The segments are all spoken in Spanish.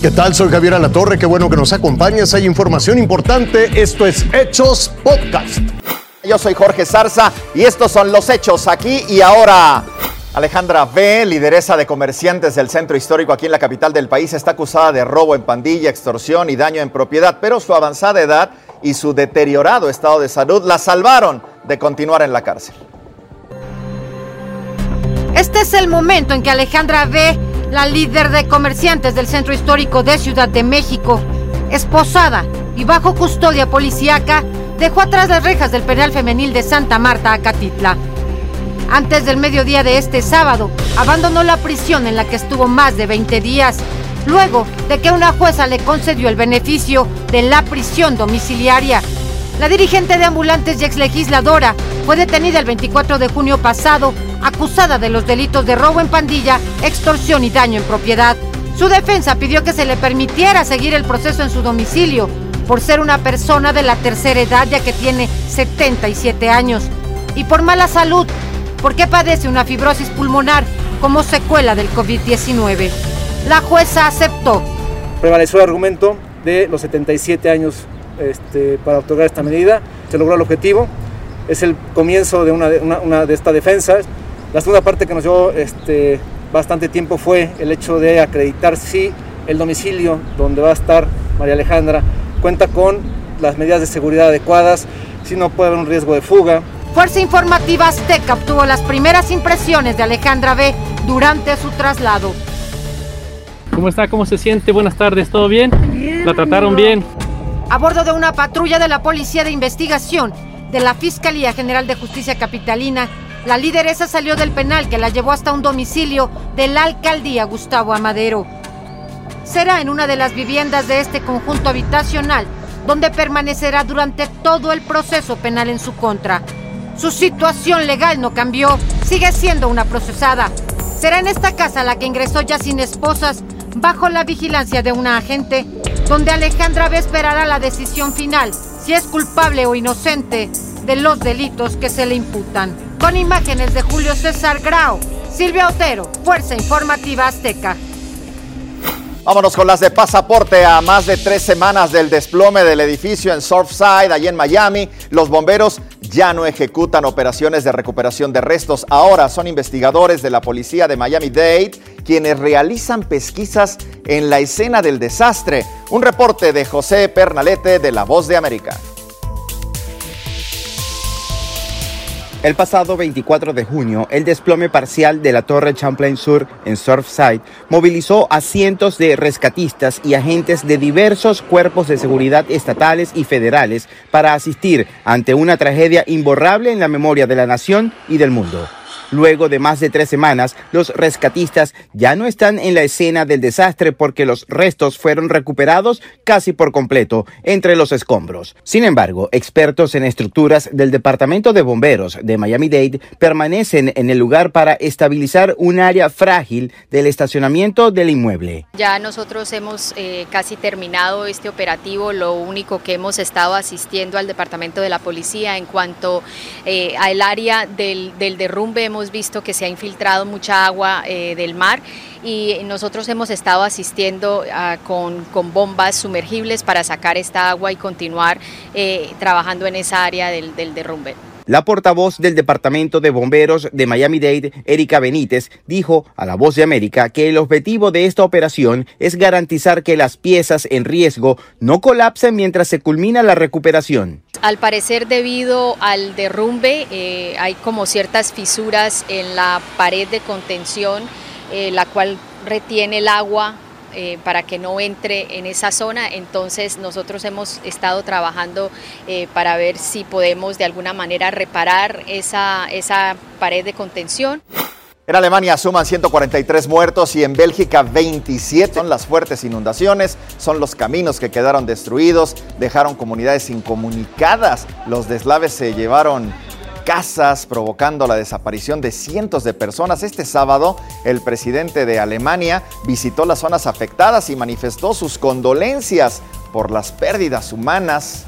¿Qué tal? Soy Javier Alatorre, qué bueno que nos acompañes. Hay información importante. Esto es Hechos Podcast. Yo soy Jorge Zarza y estos son los hechos aquí y ahora. Alejandra B., lideresa de comerciantes del centro histórico aquí en la capital del país, está acusada de robo en pandilla, extorsión y daño en propiedad, pero su avanzada edad y su deteriorado estado de salud la salvaron de continuar en la cárcel. Este es el momento en que Alejandra B., la líder de comerciantes del centro histórico de Ciudad de México, esposada y bajo custodia policíaca, dejó atrás las rejas del penal femenil de Santa Marta, Acatitla. Antes del mediodía de este sábado, abandonó la prisión en la que estuvo más de 20 días, luego de que una jueza le concedió el beneficio de la prisión domiciliaria. La dirigente de ambulantes y exlegisladora fue detenida el 24 de junio pasado, acusada de los delitos de robo en pandilla, extorsión y daño en propiedad. Su defensa pidió que se le permitiera seguir el proceso en su domicilio por ser una persona de la tercera edad ya que tiene 77 años y por mala salud porque padece una fibrosis pulmonar como secuela del COVID-19. La jueza aceptó. Prevaleció el argumento de los 77 años este, para otorgar esta medida. Se logró el objetivo. Es el comienzo de una, de esta defensa. La segunda parte que nos llevó este, bastante tiempo fue el hecho de acreditar si el domicilio donde va a estar María Alejandra cuenta con las medidas de seguridad adecuadas, si no puede haber un riesgo de fuga, Fuerza Informativa Azteca obtuvo las primeras impresiones de Alejandra B. durante su traslado. ¿Cómo está? ¿Cómo se siente? Buenas tardes, ¿todo bien? ¿La trataron bien? A bordo de una patrulla de la Policía de Investigación de la Fiscalía General de Justicia Capitalina, la lideresa salió del penal que la llevó hasta un domicilio de la alcaldía Gustavo Amadero. Será en una de las viviendas de este conjunto habitacional donde permanecerá durante todo el proceso penal en su contra. Su situación legal no cambió, sigue siendo una procesada. Será en esta casa la que ingresó ya sin esposas, bajo la vigilancia de una agente, donde Alejandra B esperará la decisión final, si es culpable o inocente de los delitos que se le imputan. Con imágenes de Julio César Grau, Silvia Otero, Fuerza Informativa Azteca. Vámonos con las de pasaporte. A más de tres semanas del desplome del edificio en Surfside, allí en Miami, los bomberos ya no ejecutan operaciones de recuperación de restos. Ahora son investigadores de la policía de Miami-Dade quienes realizan pesquisas en la escena del desastre. Un reporte de José Pernalete de La Voz de América. El pasado 24 de junio, el desplome parcial de la Torre Champlain Sur en Surfside movilizó a cientos de rescatistas y agentes de diversos cuerpos de seguridad estatales y federales para asistir ante una tragedia imborrable en la memoria de la nación y del mundo. Luego de más de tres semanas, los rescatistas ya no están en la escena del desastre porque los restos fueron recuperados casi por completo entre los escombros. Sin embargo, expertos en estructuras del Departamento de Bomberos de Miami-Dade permanecen en el lugar para estabilizar un área frágil del estacionamiento del inmueble. Ya nosotros hemos eh, casi terminado este operativo, lo único que hemos estado asistiendo al Departamento de la Policía en cuanto eh, al área del, del derrumbe hemos visto que se ha infiltrado mucha agua eh, del mar y nosotros hemos estado asistiendo ah, con, con, bombas sumergibles para sacar esta agua y continuar eh, trabajando en esa área del, del derrumbe. La portavoz del Departamento de Bomberos de Miami-Dade, Erika Benítez, dijo a La Voz de América que el objetivo de esta operación es garantizar que las piezas en riesgo no colapsen mientras se culmina la recuperación. Al parecer, debido al derrumbe, eh, hay como ciertas fisuras en la pared de contención, eh, la cual retiene el agua eh, para que no entre en esa zona. Entonces nosotros hemos estado trabajando eh, para ver si podemos de alguna manera reparar esa, esa pared de contención. En Alemania suman 143 muertos y en Bélgica 27. Son las fuertes inundaciones, son los caminos que quedaron destruidos, dejaron comunidades incomunicadas. Los deslaves se llevaron casas, provocando la desaparición de cientos de personas. Este sábado, el presidente de Alemania visitó las zonas afectadas y manifestó sus condolencias por las pérdidas humanas.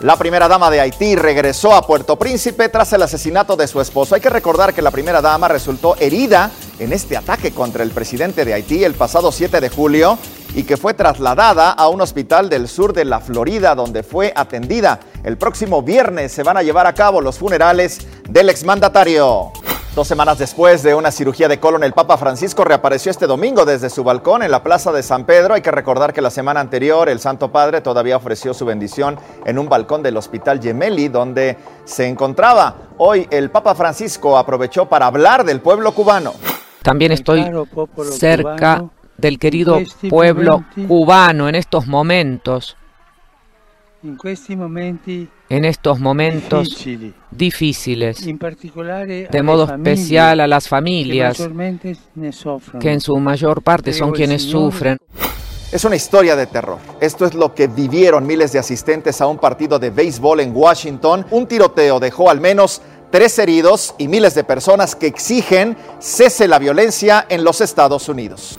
La primera dama de Haití regresó a Puerto Príncipe tras el asesinato de su esposo. Hay que recordar que la primera dama resultó herida en este ataque contra el presidente de Haití el pasado 7 de julio y que fue trasladada a un hospital del sur de la Florida donde fue atendida. El próximo viernes se van a llevar a cabo los funerales del exmandatario. Dos semanas después de una cirugía de colon, el Papa Francisco reapareció este domingo desde su balcón en la Plaza de San Pedro. Hay que recordar que la semana anterior el Santo Padre todavía ofreció su bendición en un balcón del Hospital Gemelli, donde se encontraba. Hoy el Papa Francisco aprovechó para hablar del pueblo cubano. También estoy cerca del querido pueblo cubano en estos momentos en estos momentos difíciles, de modo especial a las familias que en su mayor parte son quienes sufren. Es una historia de terror. Esto es lo que vivieron miles de asistentes a un partido de béisbol en Washington. Un tiroteo dejó al menos tres heridos y miles de personas que exigen cese la violencia en los Estados Unidos.